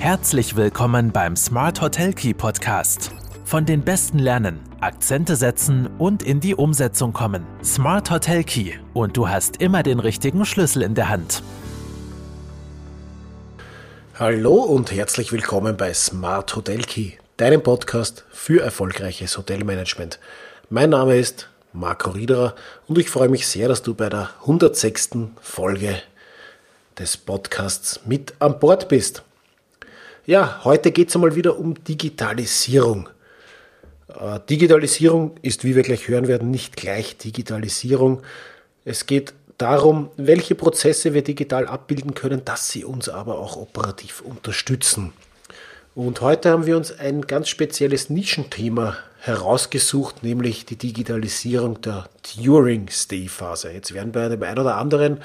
Herzlich willkommen beim Smart Hotel Key Podcast. Von den Besten lernen, Akzente setzen und in die Umsetzung kommen. Smart Hotel Key und du hast immer den richtigen Schlüssel in der Hand. Hallo und herzlich willkommen bei Smart Hotel Key, deinem Podcast für erfolgreiches Hotelmanagement. Mein Name ist Marco Riederer und ich freue mich sehr, dass du bei der 106. Folge des Podcasts mit an Bord bist. Ja, heute geht es einmal wieder um Digitalisierung. Äh, Digitalisierung ist, wie wir gleich hören werden, nicht gleich Digitalisierung. Es geht darum, welche Prozesse wir digital abbilden können, dass sie uns aber auch operativ unterstützen. Und heute haben wir uns ein ganz spezielles Nischenthema herausgesucht, nämlich die Digitalisierung der During-Stay-Phase. Jetzt werden bei dem einen oder anderen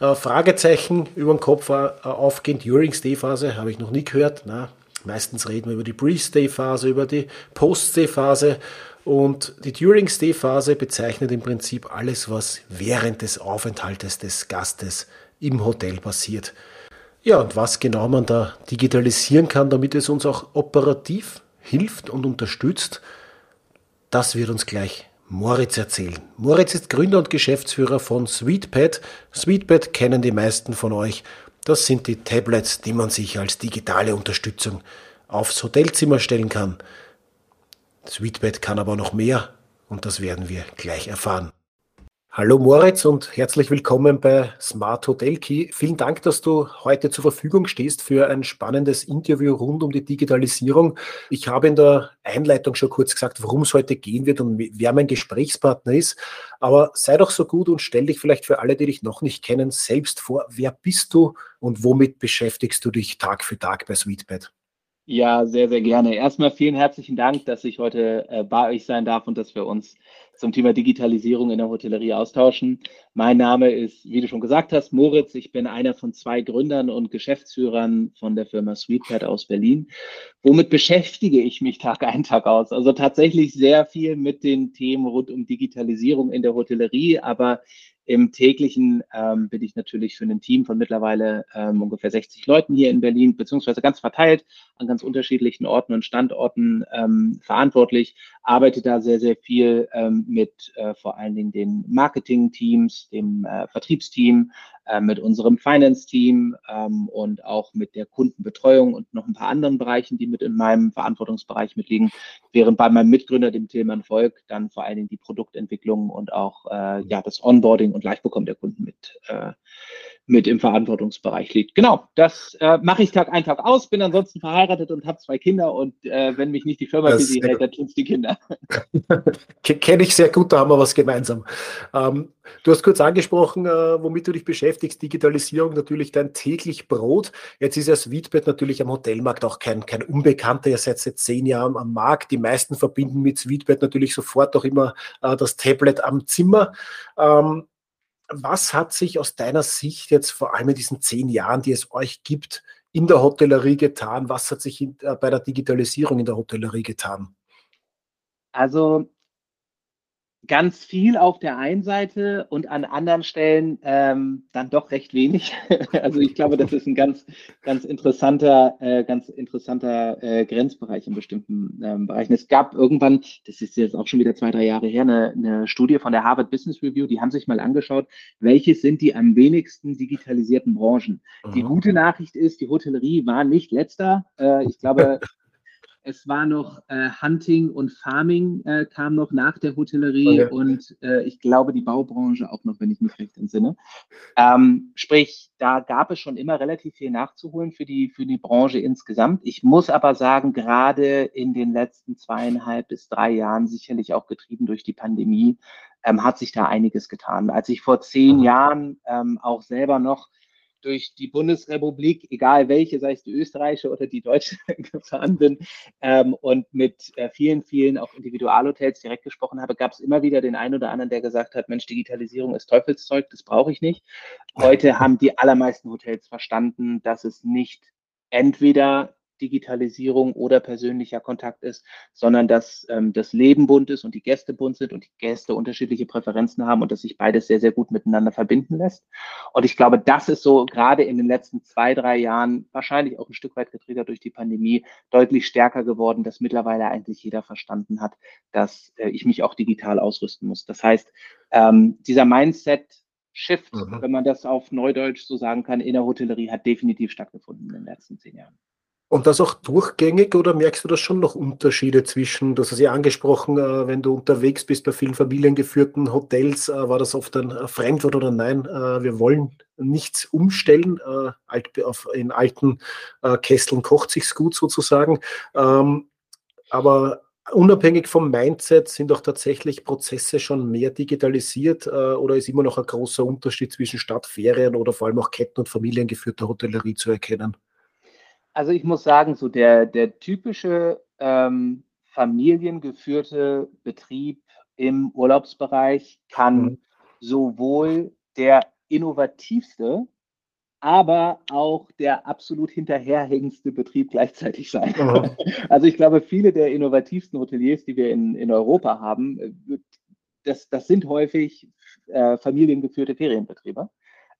äh, Fragezeichen über den Kopf äh, aufgehen. During-Stay-Phase habe ich noch nie gehört. Na, meistens reden wir über die Pre-Stay-Phase, über die Post-Stay-Phase. Und die During-Stay-Phase bezeichnet im Prinzip alles, was während des Aufenthaltes des Gastes im Hotel passiert. Ja, und was genau man da digitalisieren kann, damit es uns auch operativ hilft und unterstützt, das wird uns gleich Moritz erzählen. Moritz ist Gründer und Geschäftsführer von SweetPad. SweetPad kennen die meisten von euch. Das sind die Tablets, die man sich als digitale Unterstützung aufs Hotelzimmer stellen kann. SweetPad kann aber noch mehr und das werden wir gleich erfahren. Hallo Moritz und herzlich willkommen bei Smart Hotel Key. Vielen Dank, dass du heute zur Verfügung stehst für ein spannendes Interview rund um die Digitalisierung. Ich habe in der Einleitung schon kurz gesagt, worum es heute gehen wird und wer mein Gesprächspartner ist. Aber sei doch so gut und stell dich vielleicht für alle, die dich noch nicht kennen, selbst vor. Wer bist du und womit beschäftigst du dich Tag für Tag bei Sweetbed? Ja, sehr, sehr gerne. Erstmal vielen herzlichen Dank, dass ich heute äh, bei euch sein darf und dass wir uns zum Thema Digitalisierung in der Hotellerie austauschen. Mein Name ist, wie du schon gesagt hast, Moritz. Ich bin einer von zwei Gründern und Geschäftsführern von der Firma Sweetpad aus Berlin. Womit beschäftige ich mich Tag ein, Tag aus? Also tatsächlich sehr viel mit den Themen rund um Digitalisierung in der Hotellerie, aber im täglichen ähm, bin ich natürlich für ein Team von mittlerweile ähm, ungefähr 60 Leuten hier in Berlin, beziehungsweise ganz verteilt an ganz unterschiedlichen Orten und Standorten ähm, verantwortlich, arbeite da sehr, sehr viel ähm, mit äh, vor allen Dingen den Marketing-Teams, dem äh, Vertriebsteam, äh, mit unserem Finance-Team ähm, und auch mit der Kundenbetreuung und noch ein paar anderen Bereichen, die mit in meinem Verantwortungsbereich mitliegen, während bei meinem Mitgründer, dem Tilman Volk, dann vor allen Dingen die Produktentwicklung und auch äh, ja, das Onboarding und Live-Bekommen der Kunden mit äh, mit im Verantwortungsbereich liegt. Genau, das äh, mache ich Tag ein, Tag aus, bin ansonsten verheiratet und habe zwei Kinder und äh, wenn mich nicht die Firma busy hält, dann tun es die Kinder. Kenne ich sehr gut, da haben wir was gemeinsam. Ähm, du hast kurz angesprochen, äh, womit du dich beschäftigst, Digitalisierung, natürlich dein täglich Brot. Jetzt ist ja Sweetbed natürlich am Hotelmarkt auch kein, kein Unbekannter. Ihr seid seit zehn Jahren am Markt. Die meisten verbinden mit Sweetbed natürlich sofort auch immer äh, das Tablet am Zimmer. Ähm, was hat sich aus deiner Sicht jetzt vor allem in diesen zehn Jahren, die es euch gibt, in der Hotellerie getan? Was hat sich in, äh, bei der Digitalisierung in der Hotellerie getan? Also ganz viel auf der einen Seite und an anderen Stellen ähm, dann doch recht wenig. also ich glaube, das ist ein ganz, ganz interessanter, äh, ganz interessanter äh, Grenzbereich in bestimmten ähm, Bereichen. Es gab irgendwann, das ist jetzt auch schon wieder zwei, drei Jahre her, eine, eine Studie von der Harvard Business Review, die haben sich mal angeschaut, welche sind die am wenigsten digitalisierten Branchen. Mhm. Die gute Nachricht ist, die Hotellerie war nicht letzter. Äh, ich glaube, Es war noch äh, Hunting und Farming äh, kam noch nach der Hotellerie okay. und äh, ich glaube die Baubranche auch noch, wenn ich mich recht entsinne. Ähm, sprich, da gab es schon immer relativ viel nachzuholen für die, für die Branche insgesamt. Ich muss aber sagen, gerade in den letzten zweieinhalb bis drei Jahren, sicherlich auch getrieben durch die Pandemie, ähm, hat sich da einiges getan. Als ich vor zehn mhm. Jahren ähm, auch selber noch durch die Bundesrepublik, egal welche, sei es die österreichische oder die deutsche, gefahren bin ähm, und mit äh, vielen, vielen auch Individualhotels direkt gesprochen habe, gab es immer wieder den einen oder anderen, der gesagt hat, Mensch, Digitalisierung ist Teufelszeug, das brauche ich nicht. Heute haben die allermeisten Hotels verstanden, dass es nicht entweder Digitalisierung oder persönlicher Kontakt ist, sondern dass ähm, das Leben bunt ist und die Gäste bunt sind und die Gäste unterschiedliche Präferenzen haben und dass sich beides sehr, sehr gut miteinander verbinden lässt. Und ich glaube, das ist so gerade in den letzten zwei, drei Jahren, wahrscheinlich auch ein Stück weit getriggert durch die Pandemie, deutlich stärker geworden, dass mittlerweile eigentlich jeder verstanden hat, dass äh, ich mich auch digital ausrüsten muss. Das heißt, ähm, dieser Mindset, Shift, mhm. wenn man das auf Neudeutsch so sagen kann, in der Hotellerie hat definitiv stattgefunden in den letzten zehn Jahren. Und das auch durchgängig oder merkst du da schon noch Unterschiede zwischen, das hast du ja angesprochen, äh, wenn du unterwegs bist bei vielen familiengeführten Hotels, äh, war das oft ein äh, Fremdwort oder nein, wir wollen nichts umstellen, in alten Kesseln kocht sich's gut sozusagen. Ähm, aber unabhängig vom Mindset sind auch tatsächlich Prozesse schon mehr digitalisiert oder ist immer noch ein großer Unterschied zwischen Stadtferien oder vor allem auch Ketten- und familiengeführter Hotellerie zu erkennen? Also ich muss sagen, so der, der typische ähm, familiengeführte Betrieb im Urlaubsbereich kann mhm. sowohl der innovativste, aber auch der absolut hinterherhängendste Betrieb gleichzeitig sein. Mhm. Also ich glaube, viele der innovativsten Hoteliers, die wir in, in Europa haben, äh, das, das sind häufig äh, familiengeführte Ferienbetriebe.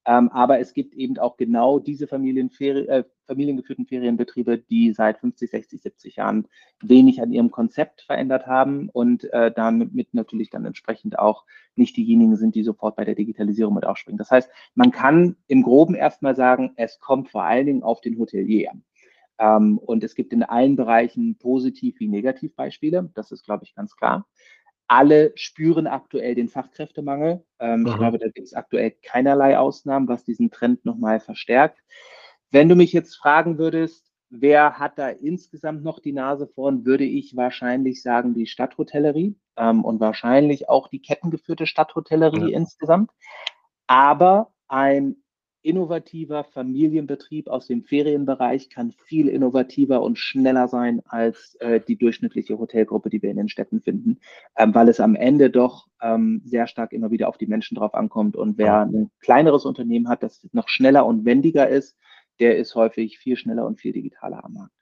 Ähm, aber es gibt eben auch genau diese Familienferi äh, familiengeführten Ferienbetriebe, die seit 50, 60, 70 Jahren wenig an ihrem Konzept verändert haben und äh, damit natürlich dann entsprechend auch nicht diejenigen sind, die sofort bei der Digitalisierung mit aufspringen. Das heißt, man kann im Groben erstmal sagen, es kommt vor allen Dingen auf den Hotelier. Ähm, und es gibt in allen Bereichen positiv wie negativ Beispiele. Das ist, glaube ich, ganz klar. Alle spüren aktuell den Fachkräftemangel. Ähm, ich glaube, da gibt es aktuell keinerlei Ausnahmen, was diesen Trend nochmal verstärkt. Wenn du mich jetzt fragen würdest, wer hat da insgesamt noch die Nase vorn, würde ich wahrscheinlich sagen, die Stadthotellerie ähm, und wahrscheinlich auch die kettengeführte Stadthotellerie ja. insgesamt. Aber ein innovativer Familienbetrieb aus dem Ferienbereich kann viel innovativer und schneller sein als äh, die durchschnittliche Hotelgruppe, die wir in den Städten finden, ähm, weil es am Ende doch ähm, sehr stark immer wieder auf die Menschen drauf ankommt. Und wer ein kleineres Unternehmen hat, das noch schneller und wendiger ist, der ist häufig viel schneller und viel digitaler am Markt.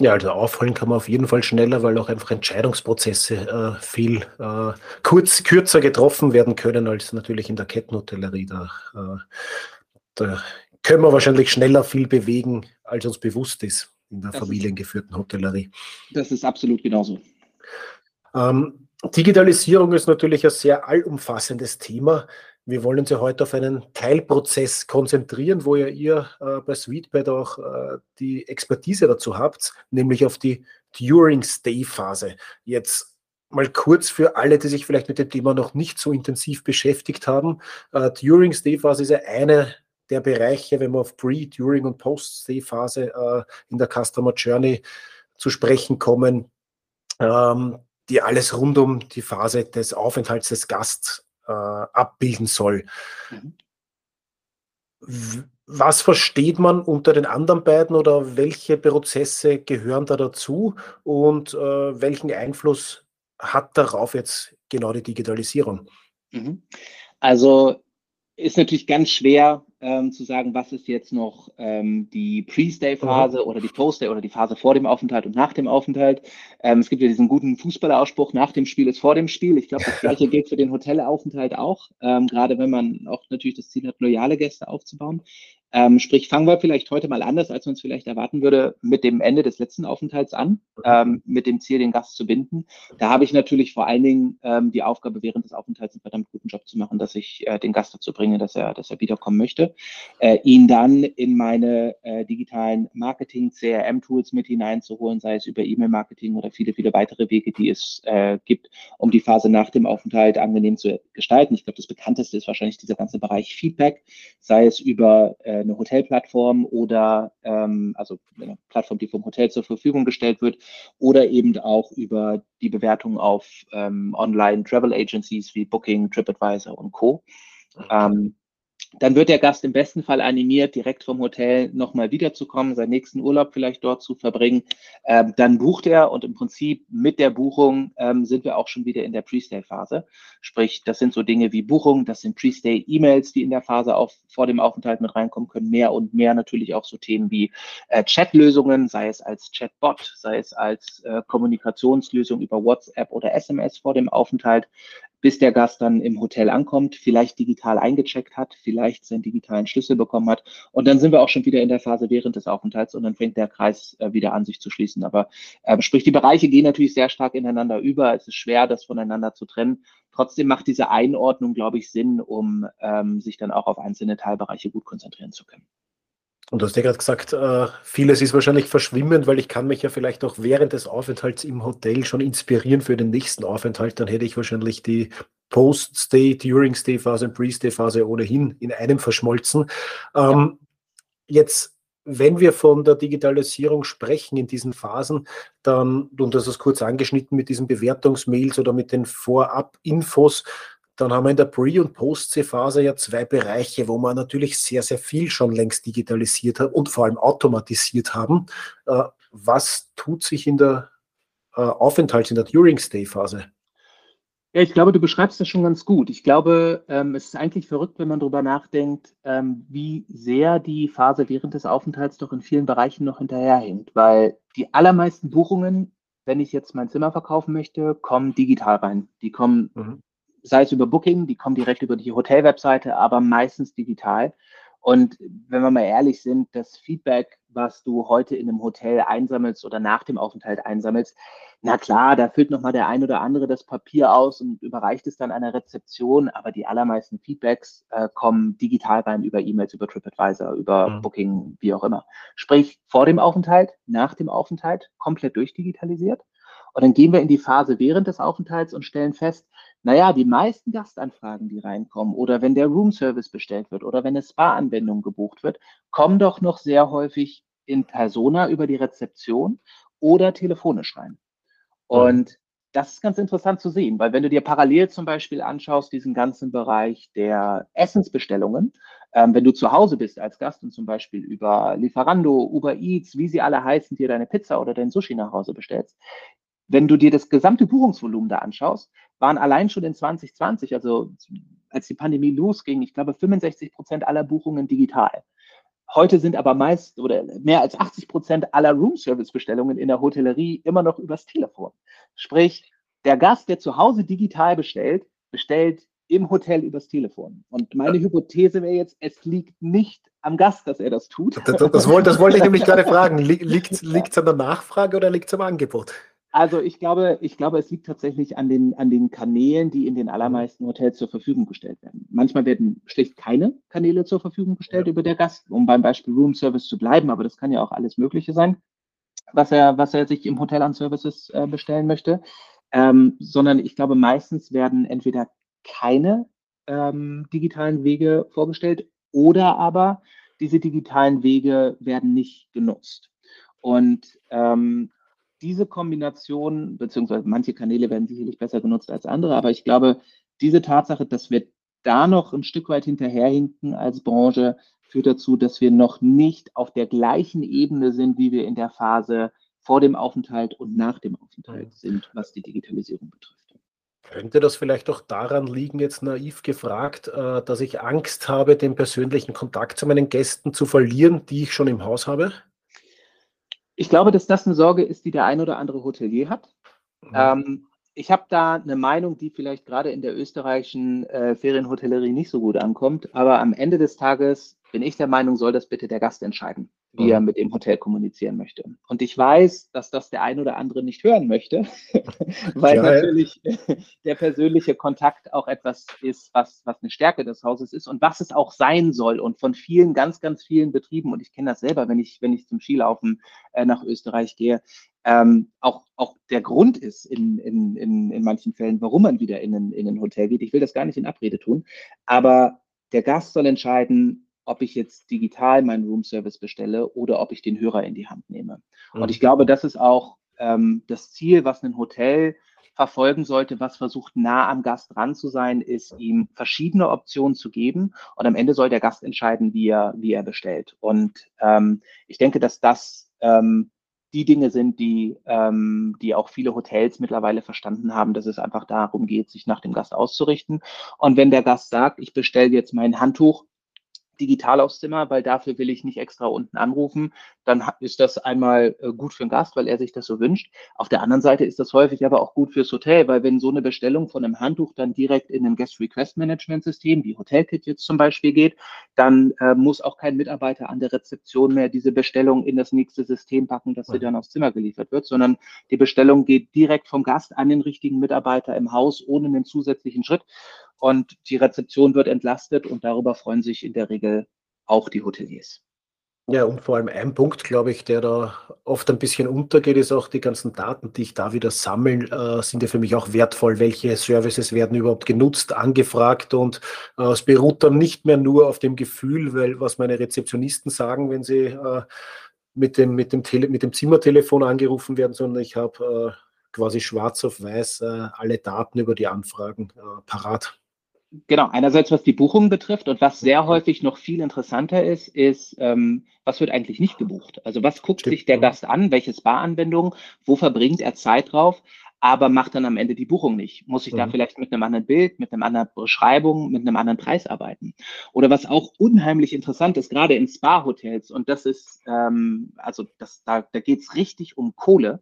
Ja, also aufholen kann man auf jeden Fall schneller, weil auch einfach Entscheidungsprozesse äh, viel äh, kurz, kürzer getroffen werden können als natürlich in der Kettenhotellerie. Da äh, da können wir wahrscheinlich schneller viel bewegen, als uns bewusst ist in der das familiengeführten Hotellerie. Das ist absolut genauso. Ähm, Digitalisierung ist natürlich ein sehr allumfassendes Thema. Wir wollen uns ja heute auf einen Teilprozess konzentrieren, wo ja ihr äh, bei Sweetbed auch äh, die Expertise dazu habt, nämlich auf die During Stay Phase. Jetzt mal kurz für alle, die sich vielleicht mit dem Thema noch nicht so intensiv beschäftigt haben. Äh, During Stay Phase ist ja eine der Bereiche, wenn wir auf Pre-, During- und Post-Stay-Phase äh, in der Customer Journey zu sprechen kommen, ähm, die alles rund um die Phase des Aufenthalts des Gasts äh, abbilden soll. Mhm. Was versteht man unter den anderen beiden oder welche Prozesse gehören da dazu und äh, welchen Einfluss hat darauf jetzt genau die Digitalisierung? Mhm. Also ist natürlich ganz schwer ähm, zu sagen, was ist jetzt noch ähm, die Pre-Stay-Phase oder die Post-Stay oder die Phase vor dem Aufenthalt und nach dem Aufenthalt. Ähm, es gibt ja diesen guten Fußballerausspruch, nach dem Spiel ist vor dem Spiel. Ich glaube, das gleiche gilt für den Hotelaufenthalt auch, ähm, gerade wenn man auch natürlich das Ziel hat, loyale Gäste aufzubauen. Ähm, sprich, fangen wir vielleicht heute mal anders, als man es vielleicht erwarten würde, mit dem Ende des letzten Aufenthalts an, ähm, mit dem Ziel, den Gast zu binden. Da habe ich natürlich vor allen Dingen ähm, die Aufgabe, während des Aufenthalts einen verdammt guten Job zu machen, dass ich äh, den Gast dazu bringe, dass er, dass er wiederkommen möchte. Äh, ihn dann in meine äh, digitalen Marketing-CRM-Tools mit hineinzuholen, sei es über E-Mail-Marketing oder viele, viele weitere Wege, die es äh, gibt, um die Phase nach dem Aufenthalt angenehm zu gestalten. Ich glaube, das bekannteste ist wahrscheinlich dieser ganze Bereich Feedback, sei es über äh, eine Hotelplattform oder ähm, also eine Plattform, die vom Hotel zur Verfügung gestellt wird, oder eben auch über die Bewertung auf ähm, Online-Travel Agencies wie Booking, TripAdvisor und Co. Ähm, dann wird der Gast im besten Fall animiert, direkt vom Hotel nochmal wiederzukommen, seinen nächsten Urlaub vielleicht dort zu verbringen. Ähm, dann bucht er und im Prinzip mit der Buchung ähm, sind wir auch schon wieder in der Pre-Stay-Phase. Sprich, das sind so Dinge wie Buchung, das sind Pre-Stay-E-Mails, die in der Phase auf, vor dem Aufenthalt mit reinkommen können. Mehr und mehr natürlich auch so Themen wie äh, Chat-Lösungen, sei es als Chatbot, sei es als äh, Kommunikationslösung über WhatsApp oder SMS vor dem Aufenthalt bis der Gast dann im Hotel ankommt, vielleicht digital eingecheckt hat, vielleicht seinen digitalen Schlüssel bekommen hat. Und dann sind wir auch schon wieder in der Phase während des Aufenthalts und dann fängt der Kreis äh, wieder an, sich zu schließen. Aber äh, sprich, die Bereiche gehen natürlich sehr stark ineinander über. Es ist schwer, das voneinander zu trennen. Trotzdem macht diese Einordnung, glaube ich, Sinn, um ähm, sich dann auch auf einzelne Teilbereiche gut konzentrieren zu können. Und du hast ja gerade gesagt, äh, vieles ist wahrscheinlich verschwimmend, weil ich kann mich ja vielleicht auch während des Aufenthalts im Hotel schon inspirieren für den nächsten Aufenthalt. Dann hätte ich wahrscheinlich die Post-Stay, During-Stay-Phase und Pre-Stay-Phase ohnehin in einem verschmolzen. Ähm, Jetzt, wenn wir von der Digitalisierung sprechen in diesen Phasen, dann, und das ist kurz angeschnitten mit diesen Bewertungsmails oder mit den Vorab-Infos, dann haben wir in der Pre- und Post-C-Phase ja zwei Bereiche, wo wir natürlich sehr, sehr viel schon längst digitalisiert haben und vor allem automatisiert haben. Äh, was tut sich in der äh, Aufenthalts-, in der During-Stay-Phase? Ja, ich glaube, du beschreibst das schon ganz gut. Ich glaube, ähm, es ist eigentlich verrückt, wenn man darüber nachdenkt, ähm, wie sehr die Phase während des Aufenthalts doch in vielen Bereichen noch hinterherhinkt, weil die allermeisten Buchungen, wenn ich jetzt mein Zimmer verkaufen möchte, kommen digital rein. Die kommen mhm sei es über Booking, die kommen direkt über die Hotelwebseite, aber meistens digital. Und wenn wir mal ehrlich sind, das Feedback, was du heute in einem Hotel einsammelst oder nach dem Aufenthalt einsammelst, na klar, da füllt nochmal der ein oder andere das Papier aus und überreicht es dann einer Rezeption, aber die allermeisten Feedbacks äh, kommen digital rein über E-Mails, über TripAdvisor, über mhm. Booking, wie auch immer. Sprich, vor dem Aufenthalt, nach dem Aufenthalt, komplett durchdigitalisiert. Und dann gehen wir in die Phase während des Aufenthalts und stellen fest, naja, die meisten Gastanfragen, die reinkommen oder wenn der Roomservice bestellt wird oder wenn eine Spa-Anwendung gebucht wird, kommen doch noch sehr häufig in Persona über die Rezeption oder telefonisch rein. Mhm. Und das ist ganz interessant zu sehen, weil wenn du dir parallel zum Beispiel anschaust, diesen ganzen Bereich der Essensbestellungen, ähm, wenn du zu Hause bist als Gast und zum Beispiel über Lieferando, Uber Eats, wie sie alle heißen, dir deine Pizza oder dein Sushi nach Hause bestellst, wenn du dir das gesamte Buchungsvolumen da anschaust, waren allein schon in 2020, also als die Pandemie losging, ich glaube 65 Prozent aller Buchungen digital. Heute sind aber meist oder mehr als 80 Prozent aller Room-Service-Bestellungen in der Hotellerie immer noch übers Telefon. Sprich, der Gast, der zu Hause digital bestellt, bestellt im Hotel übers Telefon. Und meine Hypothese wäre jetzt, es liegt nicht am Gast, dass er das tut. Das, das, das, wollte, das wollte ich nämlich gerade fragen. Liegt es an der Nachfrage oder liegt es am Angebot? Also ich glaube, ich glaube, es liegt tatsächlich an den, an den Kanälen, die in den allermeisten Hotels zur Verfügung gestellt werden. Manchmal werden schlicht keine Kanäle zur Verfügung gestellt ja. über der Gast, um beim Beispiel Room Service zu bleiben, aber das kann ja auch alles Mögliche sein, was er, was er sich im Hotel an Services äh, bestellen möchte. Ähm, sondern ich glaube, meistens werden entweder keine ähm, digitalen Wege vorgestellt oder aber diese digitalen Wege werden nicht genutzt. Und ähm, diese Kombination, beziehungsweise manche Kanäle werden sicherlich besser genutzt als andere, aber ich glaube, diese Tatsache, dass wir da noch ein Stück weit hinterherhinken als Branche, führt dazu, dass wir noch nicht auf der gleichen Ebene sind, wie wir in der Phase vor dem Aufenthalt und nach dem Aufenthalt sind, was die Digitalisierung betrifft. Könnte das vielleicht auch daran liegen, jetzt naiv gefragt, äh, dass ich Angst habe, den persönlichen Kontakt zu meinen Gästen zu verlieren, die ich schon im Haus habe? Ich glaube, dass das eine Sorge ist, die der ein oder andere Hotelier hat. Mhm. Ähm, ich habe da eine Meinung, die vielleicht gerade in der österreichischen äh, Ferienhotellerie nicht so gut ankommt, aber am Ende des Tages bin ich der Meinung, soll das bitte der Gast entscheiden wie mhm. er mit dem Hotel kommunizieren möchte. Und ich weiß, dass das der ein oder andere nicht hören möchte, weil ja, natürlich der persönliche Kontakt auch etwas ist, was, was eine Stärke des Hauses ist und was es auch sein soll. Und von vielen, ganz, ganz vielen Betrieben, und ich kenne das selber, wenn ich, wenn ich zum Skilaufen äh, nach Österreich gehe, ähm, auch, auch der Grund ist in, in, in, in manchen Fällen, warum man wieder in ein, in ein Hotel geht. Ich will das gar nicht in Abrede tun, aber der Gast soll entscheiden, ob ich jetzt digital meinen Room Service bestelle oder ob ich den Hörer in die Hand nehme. Mhm. Und ich glaube, das ist auch ähm, das Ziel, was ein Hotel verfolgen sollte, was versucht, nah am Gast dran zu sein, ist, ihm verschiedene Optionen zu geben. Und am Ende soll der Gast entscheiden, wie er, wie er bestellt. Und ähm, ich denke, dass das ähm, die Dinge sind, die, ähm, die auch viele Hotels mittlerweile verstanden haben, dass es einfach darum geht, sich nach dem Gast auszurichten. Und wenn der Gast sagt, ich bestelle jetzt mein Handtuch digital aufs Zimmer, weil dafür will ich nicht extra unten anrufen, dann ist das einmal äh, gut für den Gast, weil er sich das so wünscht. Auf der anderen Seite ist das häufig aber auch gut fürs Hotel, weil wenn so eine Bestellung von einem Handtuch dann direkt in einem Guest Request Management System, wie Hotelkit jetzt zum Beispiel geht, dann äh, muss auch kein Mitarbeiter an der Rezeption mehr diese Bestellung in das nächste System packen, dass sie dann aufs Zimmer geliefert wird, sondern die Bestellung geht direkt vom Gast an den richtigen Mitarbeiter im Haus ohne einen zusätzlichen Schritt und die Rezeption wird entlastet und darüber freuen sich in der Regel auch die Hoteliers. Ja, und vor allem ein Punkt, glaube ich, der da oft ein bisschen untergeht, ist auch die ganzen Daten, die ich da wieder sammle, äh, sind ja für mich auch wertvoll. Welche Services werden überhaupt genutzt, angefragt und äh, es beruht dann nicht mehr nur auf dem Gefühl, weil was meine Rezeptionisten sagen, wenn sie äh, mit, dem, mit, dem Tele mit dem Zimmertelefon angerufen werden, sondern ich habe äh, quasi schwarz auf weiß äh, alle Daten über die Anfragen äh, parat. Genau, einerseits was die Buchung betrifft und was sehr häufig noch viel interessanter ist, ist, ähm, was wird eigentlich nicht gebucht? Also was guckt Stimmt, sich der. Gast an, welche Spa-Anwendung, wo verbringt er Zeit drauf, aber macht dann am Ende die Buchung nicht? Muss ich mhm. da vielleicht mit einem anderen Bild, mit einer anderen Beschreibung, mit einem anderen Preis arbeiten? Oder was auch unheimlich interessant ist, gerade in Spa-Hotels, und das ist, ähm, also das, da, da geht es richtig um Kohle,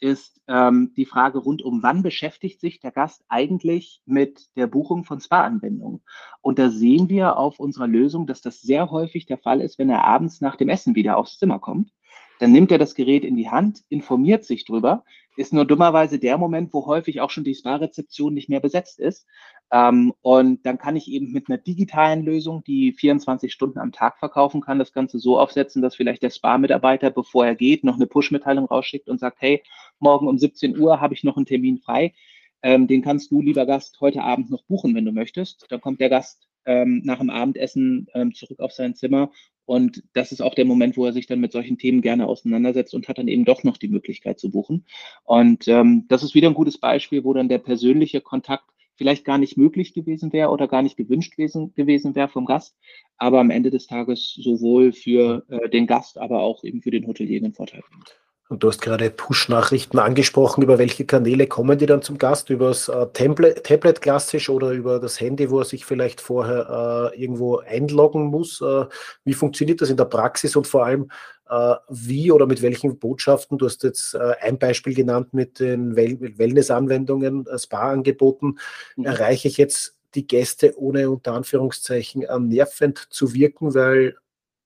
ist ähm, die Frage rund um, wann beschäftigt sich der Gast eigentlich mit der Buchung von Spa-Anwendungen. Und da sehen wir auf unserer Lösung, dass das sehr häufig der Fall ist, wenn er abends nach dem Essen wieder aufs Zimmer kommt. Dann nimmt er das Gerät in die Hand, informiert sich drüber, ist nur dummerweise der Moment, wo häufig auch schon die Spa-Rezeption nicht mehr besetzt ist. Ähm, und dann kann ich eben mit einer digitalen Lösung, die 24 Stunden am Tag verkaufen kann, das Ganze so aufsetzen, dass vielleicht der Spa-Mitarbeiter, bevor er geht, noch eine Push-Mitteilung rausschickt und sagt, hey, morgen um 17 Uhr habe ich noch einen Termin frei. Ähm, den kannst du, lieber Gast, heute Abend noch buchen, wenn du möchtest. Dann kommt der Gast ähm, nach dem Abendessen ähm, zurück auf sein Zimmer. Und das ist auch der Moment, wo er sich dann mit solchen Themen gerne auseinandersetzt und hat dann eben doch noch die Möglichkeit zu buchen. Und ähm, das ist wieder ein gutes Beispiel, wo dann der persönliche Kontakt vielleicht gar nicht möglich gewesen wäre oder gar nicht gewünscht gewesen, gewesen wäre vom Gast, aber am Ende des Tages sowohl für äh, den Gast, aber auch eben für den Hotelier einen Vorteil bringt. Und du hast gerade Push-Nachrichten angesprochen. Über welche Kanäle kommen die dann zum Gast? Über das äh, Tablet, Tablet, klassisch oder über das Handy, wo er sich vielleicht vorher äh, irgendwo einloggen muss? Äh, wie funktioniert das in der Praxis und vor allem, äh, wie oder mit welchen Botschaften? Du hast jetzt äh, ein Beispiel genannt mit den well Wellness-Anwendungen, äh, Spa-Angeboten. Mhm. Erreiche ich jetzt die Gäste ohne unter Anführungszeichen nervend zu wirken, weil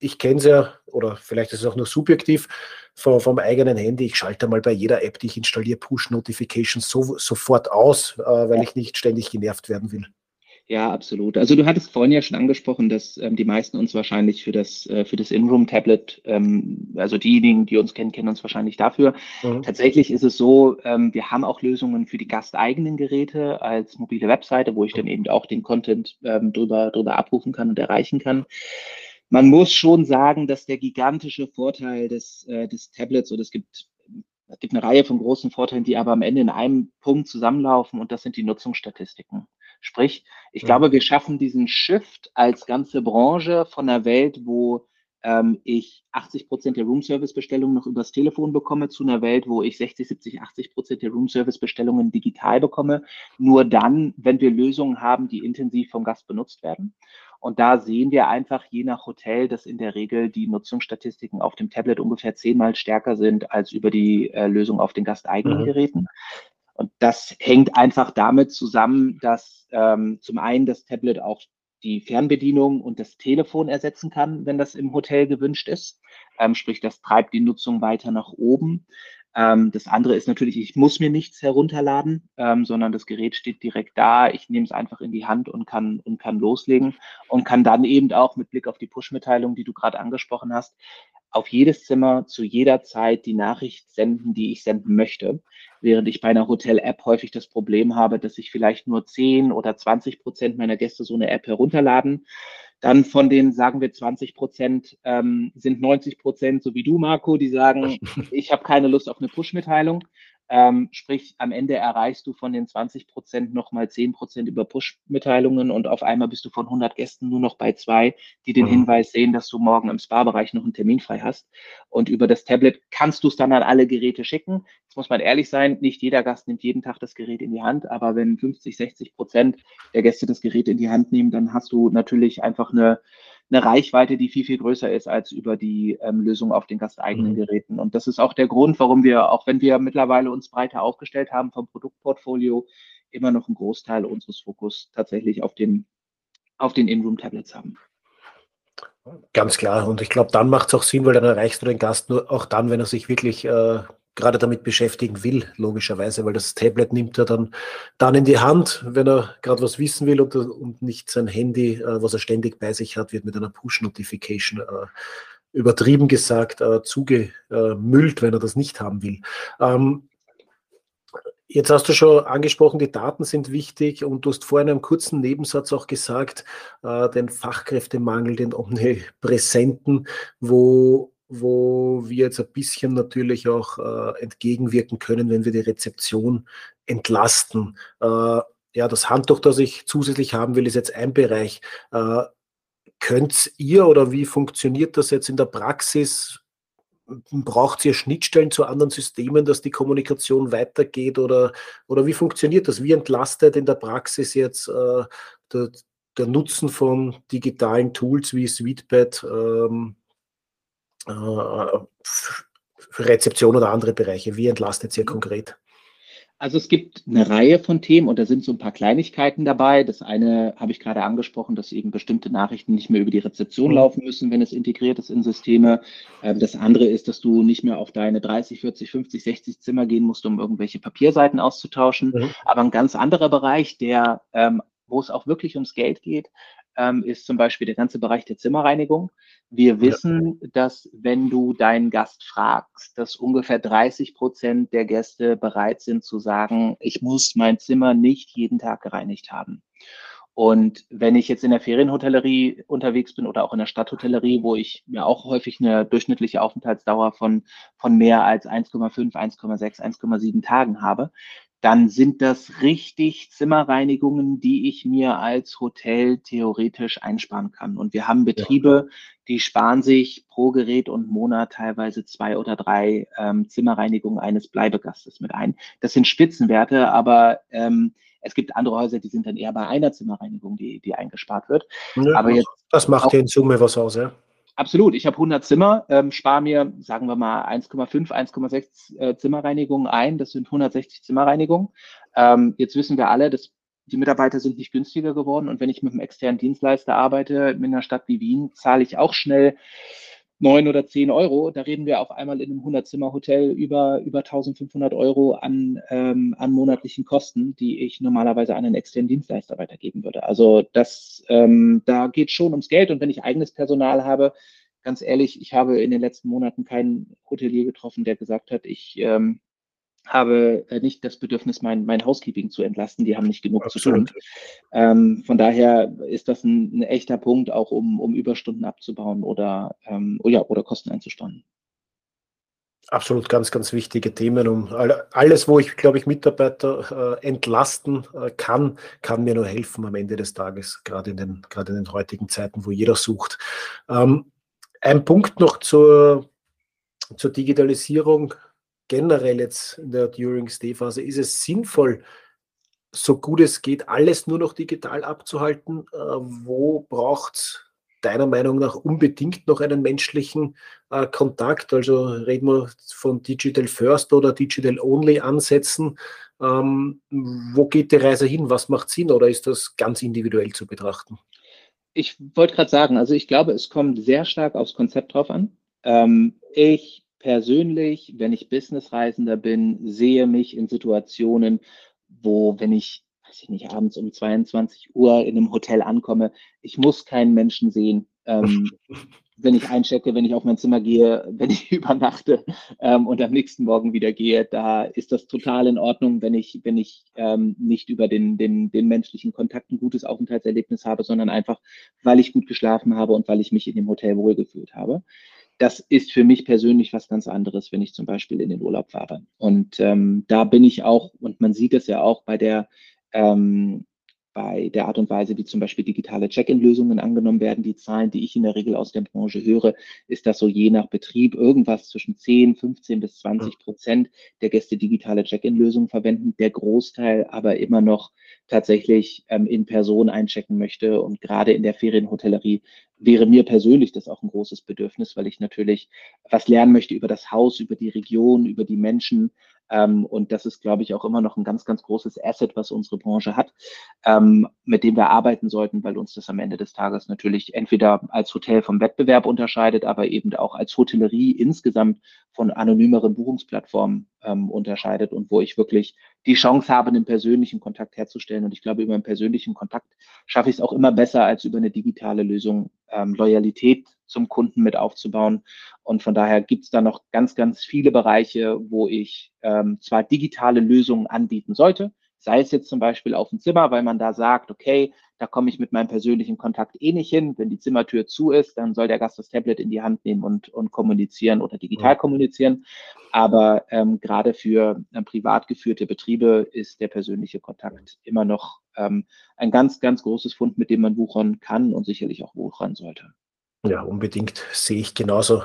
ich kenne es ja, oder vielleicht ist es auch nur subjektiv, vom, vom, eigenen Handy. Ich schalte mal bei jeder App, die ich installiere, Push-Notifications so, sofort aus, äh, weil ich nicht ständig genervt werden will. Ja, absolut. Also du hattest vorhin ja schon angesprochen, dass ähm, die meisten uns wahrscheinlich für das, äh, für das In-Room-Tablet, ähm, also diejenigen, die uns kennen, kennen uns wahrscheinlich dafür. Mhm. Tatsächlich ist es so, ähm, wir haben auch Lösungen für die gasteigenen Geräte als mobile Webseite, wo ich dann eben auch den Content ähm, drüber, drüber abrufen kann und erreichen kann man muss schon sagen, dass der gigantische Vorteil des, äh, des Tablets, oder es gibt, es gibt eine Reihe von großen Vorteilen, die aber am Ende in einem Punkt zusammenlaufen, und das sind die Nutzungsstatistiken. Sprich, ich mhm. glaube, wir schaffen diesen Shift als ganze Branche von einer Welt, wo ähm, ich 80 Prozent der Roomservice-Bestellungen noch übers Telefon bekomme, zu einer Welt, wo ich 60, 70, 80 Prozent der Roomservice-Bestellungen digital bekomme. Nur dann, wenn wir Lösungen haben, die intensiv vom Gast benutzt werden. Und da sehen wir einfach je nach Hotel, dass in der Regel die Nutzungsstatistiken auf dem Tablet ungefähr zehnmal stärker sind als über die äh, Lösung auf den gasteigenen mhm. Geräten. Und das hängt einfach damit zusammen, dass ähm, zum einen das Tablet auch die Fernbedienung und das Telefon ersetzen kann, wenn das im Hotel gewünscht ist. Ähm, sprich, das treibt die Nutzung weiter nach oben. Ähm, das andere ist natürlich, ich muss mir nichts herunterladen, ähm, sondern das Gerät steht direkt da. Ich nehme es einfach in die Hand und kann, und kann loslegen und kann dann eben auch mit Blick auf die Push-Mitteilung, die du gerade angesprochen hast, auf jedes Zimmer zu jeder Zeit die Nachricht senden, die ich senden möchte. Während ich bei einer Hotel-App häufig das Problem habe, dass ich vielleicht nur 10 oder 20 Prozent meiner Gäste so eine App herunterladen. Dann von den, sagen wir, 20 Prozent ähm, sind 90 Prozent, so wie du, Marco, die sagen, ich habe keine Lust auf eine Push-Mitteilung. Ähm, sprich, am Ende erreichst du von den 20 Prozent nochmal 10 Prozent über Push-Mitteilungen und auf einmal bist du von 100 Gästen nur noch bei zwei, die den mhm. Hinweis sehen, dass du morgen im Spa-Bereich noch einen Termin frei hast. Und über das Tablet kannst du es dann an alle Geräte schicken. Jetzt muss man ehrlich sein, nicht jeder Gast nimmt jeden Tag das Gerät in die Hand, aber wenn 50, 60 Prozent der Gäste das Gerät in die Hand nehmen, dann hast du natürlich einfach eine eine Reichweite, die viel, viel größer ist als über die ähm, Lösung auf den gasteigenen mhm. Geräten. Und das ist auch der Grund, warum wir, auch wenn wir mittlerweile uns breiter aufgestellt haben vom Produktportfolio, immer noch einen Großteil unseres Fokus tatsächlich auf den, auf den In-Room-Tablets haben. Ganz klar. Und ich glaube, dann macht es auch Sinn, weil dann erreichst du den Gast nur auch dann, wenn er sich wirklich äh, gerade damit beschäftigen will, logischerweise, weil das Tablet nimmt er dann, dann in die Hand, wenn er gerade was wissen will und, und nicht sein Handy, äh, was er ständig bei sich hat, wird mit einer Push-Notification äh, übertrieben gesagt äh, zugemüllt, wenn er das nicht haben will. Ähm, Jetzt hast du schon angesprochen, die Daten sind wichtig und du hast vorhin in einem kurzen Nebensatz auch gesagt, äh, den Fachkräftemangel, den omnipräsenten, wo wo wir jetzt ein bisschen natürlich auch äh, entgegenwirken können, wenn wir die Rezeption entlasten. Äh, ja, das Handtuch, das ich zusätzlich haben will, ist jetzt ein Bereich. Äh, könnt ihr oder wie funktioniert das jetzt in der Praxis? Braucht ihr Schnittstellen zu anderen Systemen, dass die Kommunikation weitergeht oder, oder wie funktioniert das? Wie entlastet in der Praxis jetzt äh, der, der, Nutzen von digitalen Tools wie Sweetbed ähm, äh, für Rezeption oder andere Bereiche? Wie entlastet ihr konkret? Also es gibt eine Reihe von Themen und da sind so ein paar Kleinigkeiten dabei. Das eine habe ich gerade angesprochen, dass eben bestimmte Nachrichten nicht mehr über die Rezeption mhm. laufen müssen, wenn es integriert ist in Systeme. Ähm, das andere ist, dass du nicht mehr auf deine 30, 40, 50, 60 Zimmer gehen musst, um irgendwelche Papierseiten auszutauschen. Mhm. Aber ein ganz anderer Bereich, der, ähm, wo es auch wirklich ums Geld geht, ähm, ist zum Beispiel der ganze Bereich der Zimmerreinigung. Wir wissen, ja. dass wenn du deinen Gast fragst, dass ungefähr 30 Prozent der Gäste bereit sind zu sagen, ich muss mein Zimmer nicht jeden Tag gereinigt haben. Und wenn ich jetzt in der Ferienhotellerie unterwegs bin oder auch in der Stadthotellerie, wo ich ja auch häufig eine durchschnittliche Aufenthaltsdauer von, von mehr als 1,5, 1,6, 1,7 Tagen habe, dann sind das richtig Zimmerreinigungen, die ich mir als Hotel theoretisch einsparen kann. Und wir haben Betriebe, die sparen sich pro Gerät und Monat teilweise zwei oder drei ähm, Zimmerreinigungen eines Bleibegastes mit ein. Das sind Spitzenwerte, aber ähm, es gibt andere Häuser, die sind dann eher bei einer Zimmerreinigung, die, die eingespart wird. Ja, aber jetzt das macht ja in Summe was aus, ja? Absolut. Ich habe 100 Zimmer, ähm, spare mir, sagen wir mal, 1,5, 1,6 äh, Zimmerreinigungen ein. Das sind 160 Zimmerreinigungen. Ähm, jetzt wissen wir alle, dass die Mitarbeiter sind nicht günstiger geworden. Und wenn ich mit einem externen Dienstleister arbeite, in einer Stadt wie Wien, zahle ich auch schnell neun oder zehn Euro. Da reden wir auf einmal in einem 100-Zimmer-Hotel über, über 1500 Euro an, ähm, an monatlichen Kosten, die ich normalerweise an einen externen Dienstleister weitergeben würde. Also das, ähm, da geht schon ums Geld. Und wenn ich eigenes Personal habe, ganz ehrlich, ich habe in den letzten Monaten keinen Hotelier getroffen, der gesagt hat, ich ähm, habe äh, nicht das Bedürfnis, mein, mein Housekeeping zu entlasten. Die haben nicht genug Absolut. zu tun. Ähm, von daher ist das ein, ein, echter Punkt, auch um, um Überstunden abzubauen oder, ähm, oh ja, oder Kosten einzusteuern. Absolut ganz, ganz wichtige Themen. Um alles, wo ich, glaube ich, Mitarbeiter äh, entlasten äh, kann, kann mir nur helfen am Ende des Tages, gerade in den, gerade in den heutigen Zeiten, wo jeder sucht. Ähm, ein Punkt noch zur, zur Digitalisierung generell jetzt in der During-Stay-Phase, ist es sinnvoll, so gut es geht, alles nur noch digital abzuhalten? Äh, wo braucht es deiner Meinung nach unbedingt noch einen menschlichen äh, Kontakt? Also reden wir von Digital First oder Digital Only Ansätzen. Ähm, wo geht die Reise hin? Was macht Sinn oder ist das ganz individuell zu betrachten? Ich wollte gerade sagen, also ich glaube, es kommt sehr stark aufs Konzept drauf an. Ähm, ich persönlich, wenn ich Businessreisender bin, sehe mich in Situationen, wo, wenn ich, weiß ich nicht, abends um 22 Uhr in einem Hotel ankomme, ich muss keinen Menschen sehen. Ähm, wenn ich einchecke, wenn ich auf mein Zimmer gehe, wenn ich übernachte ähm, und am nächsten Morgen wieder gehe, da ist das total in Ordnung, wenn ich, wenn ich ähm, nicht über den, den, den menschlichen Kontakt ein gutes Aufenthaltserlebnis habe, sondern einfach, weil ich gut geschlafen habe und weil ich mich in dem Hotel wohlgefühlt habe. Das ist für mich persönlich was ganz anderes, wenn ich zum Beispiel in den Urlaub fahre. Und ähm, da bin ich auch, und man sieht es ja auch bei der ähm, bei der Art und Weise, wie zum Beispiel digitale Check-in-Lösungen angenommen werden. Die Zahlen, die ich in der Regel aus der Branche höre, ist das so je nach Betrieb irgendwas zwischen 10, 15 bis 20 Prozent der Gäste digitale Check-in-Lösungen verwenden, der Großteil aber immer noch tatsächlich ähm, in Person einchecken möchte. Und gerade in der Ferienhotellerie wäre mir persönlich das auch ein großes Bedürfnis, weil ich natürlich was lernen möchte über das Haus, über die Region, über die Menschen, und das ist, glaube ich, auch immer noch ein ganz, ganz großes Asset, was unsere Branche hat, ähm, mit dem wir arbeiten sollten, weil uns das am Ende des Tages natürlich entweder als Hotel vom Wettbewerb unterscheidet, aber eben auch als Hotellerie insgesamt von anonymeren Buchungsplattformen ähm, unterscheidet und wo ich wirklich die Chance habe, einen persönlichen Kontakt herzustellen. Und ich glaube, über einen persönlichen Kontakt schaffe ich es auch immer besser als über eine digitale Lösung, ähm, Loyalität zum Kunden mit aufzubauen. Und von daher gibt es da noch ganz, ganz viele Bereiche, wo ich ähm, zwar digitale Lösungen anbieten sollte, sei es jetzt zum Beispiel auf dem Zimmer, weil man da sagt, okay, da komme ich mit meinem persönlichen Kontakt eh nicht hin. Wenn die Zimmertür zu ist, dann soll der Gast das Tablet in die Hand nehmen und, und kommunizieren oder digital kommunizieren. Aber ähm, gerade für äh, privat geführte Betriebe ist der persönliche Kontakt immer noch ähm, ein ganz, ganz großes Fund, mit dem man wuchern kann und sicherlich auch wuchern sollte. Ja, unbedingt sehe ich genauso.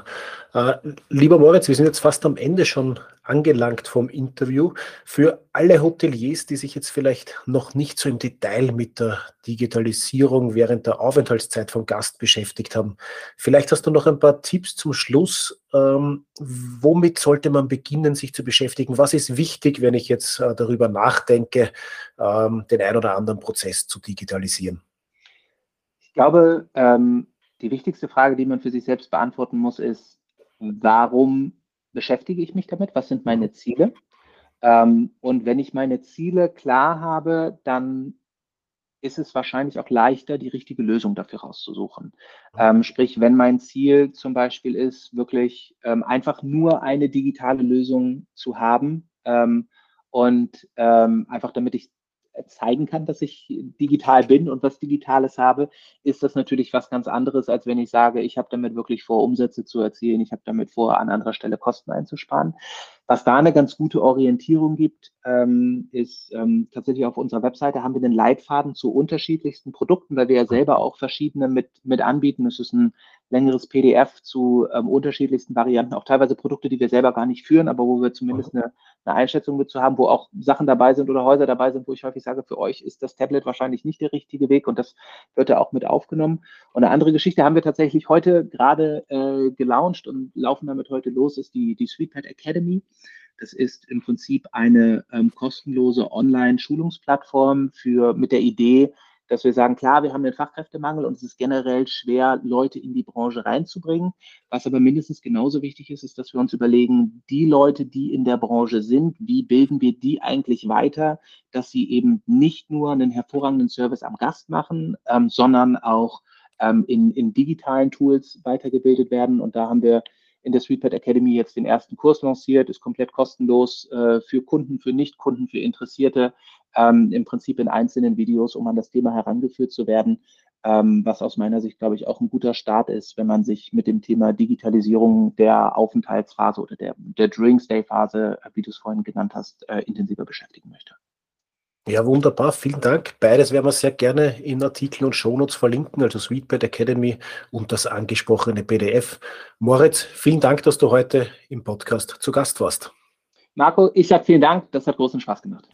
Äh, lieber Moritz, wir sind jetzt fast am Ende schon angelangt vom Interview. Für alle Hoteliers, die sich jetzt vielleicht noch nicht so im Detail mit der Digitalisierung während der Aufenthaltszeit vom Gast beschäftigt haben, vielleicht hast du noch ein paar Tipps zum Schluss. Ähm, womit sollte man beginnen, sich zu beschäftigen? Was ist wichtig, wenn ich jetzt äh, darüber nachdenke, ähm, den ein oder anderen Prozess zu digitalisieren? Ich glaube, ähm die wichtigste Frage, die man für sich selbst beantworten muss, ist, warum beschäftige ich mich damit? Was sind meine Ziele? Ähm, und wenn ich meine Ziele klar habe, dann ist es wahrscheinlich auch leichter, die richtige Lösung dafür rauszusuchen. Ähm, sprich, wenn mein Ziel zum Beispiel ist, wirklich ähm, einfach nur eine digitale Lösung zu haben ähm, und ähm, einfach damit ich zeigen kann, dass ich digital bin und was Digitales habe, ist das natürlich was ganz anderes, als wenn ich sage, ich habe damit wirklich vor, Umsätze zu erzielen, ich habe damit vor, an anderer Stelle Kosten einzusparen. Was da eine ganz gute Orientierung gibt, ähm, ist ähm, tatsächlich auf unserer Webseite haben wir den Leitfaden zu unterschiedlichsten Produkten, weil wir ja selber auch verschiedene mit, mit anbieten. Es ist ein längeres PDF zu ähm, unterschiedlichsten Varianten, auch teilweise Produkte, die wir selber gar nicht führen, aber wo wir zumindest eine, eine Einschätzung mit zu haben, wo auch Sachen dabei sind oder Häuser dabei sind, wo ich häufig sage, für euch ist das Tablet wahrscheinlich nicht der richtige Weg und das wird da auch mit aufgenommen. Und eine andere Geschichte haben wir tatsächlich heute gerade äh, gelauncht und laufen damit heute los, ist die, die SweetPad Academy. Das ist im Prinzip eine ähm, kostenlose Online-Schulungsplattform für mit der Idee, dass wir sagen, klar, wir haben den Fachkräftemangel und es ist generell schwer, Leute in die Branche reinzubringen. Was aber mindestens genauso wichtig ist, ist, dass wir uns überlegen, die Leute, die in der Branche sind, wie bilden wir die eigentlich weiter, dass sie eben nicht nur einen hervorragenden Service am Gast machen, ähm, sondern auch ähm, in, in digitalen Tools weitergebildet werden. Und da haben wir in der SweetPad Academy jetzt den ersten Kurs lanciert, ist komplett kostenlos äh, für Kunden, für Nichtkunden, für Interessierte, ähm, im Prinzip in einzelnen Videos, um an das Thema herangeführt zu werden, ähm, was aus meiner Sicht, glaube ich, auch ein guter Start ist, wenn man sich mit dem Thema Digitalisierung der Aufenthaltsphase oder der, der During Stay Phase, wie du es vorhin genannt hast, äh, intensiver beschäftigen möchte. Ja, wunderbar. Vielen Dank. Beides werden wir sehr gerne in Artikeln und Shownotes verlinken, also Sweetbed Academy und das angesprochene PDF. Moritz, vielen Dank, dass du heute im Podcast zu Gast warst. Marco, ich sage vielen Dank. Das hat großen Spaß gemacht.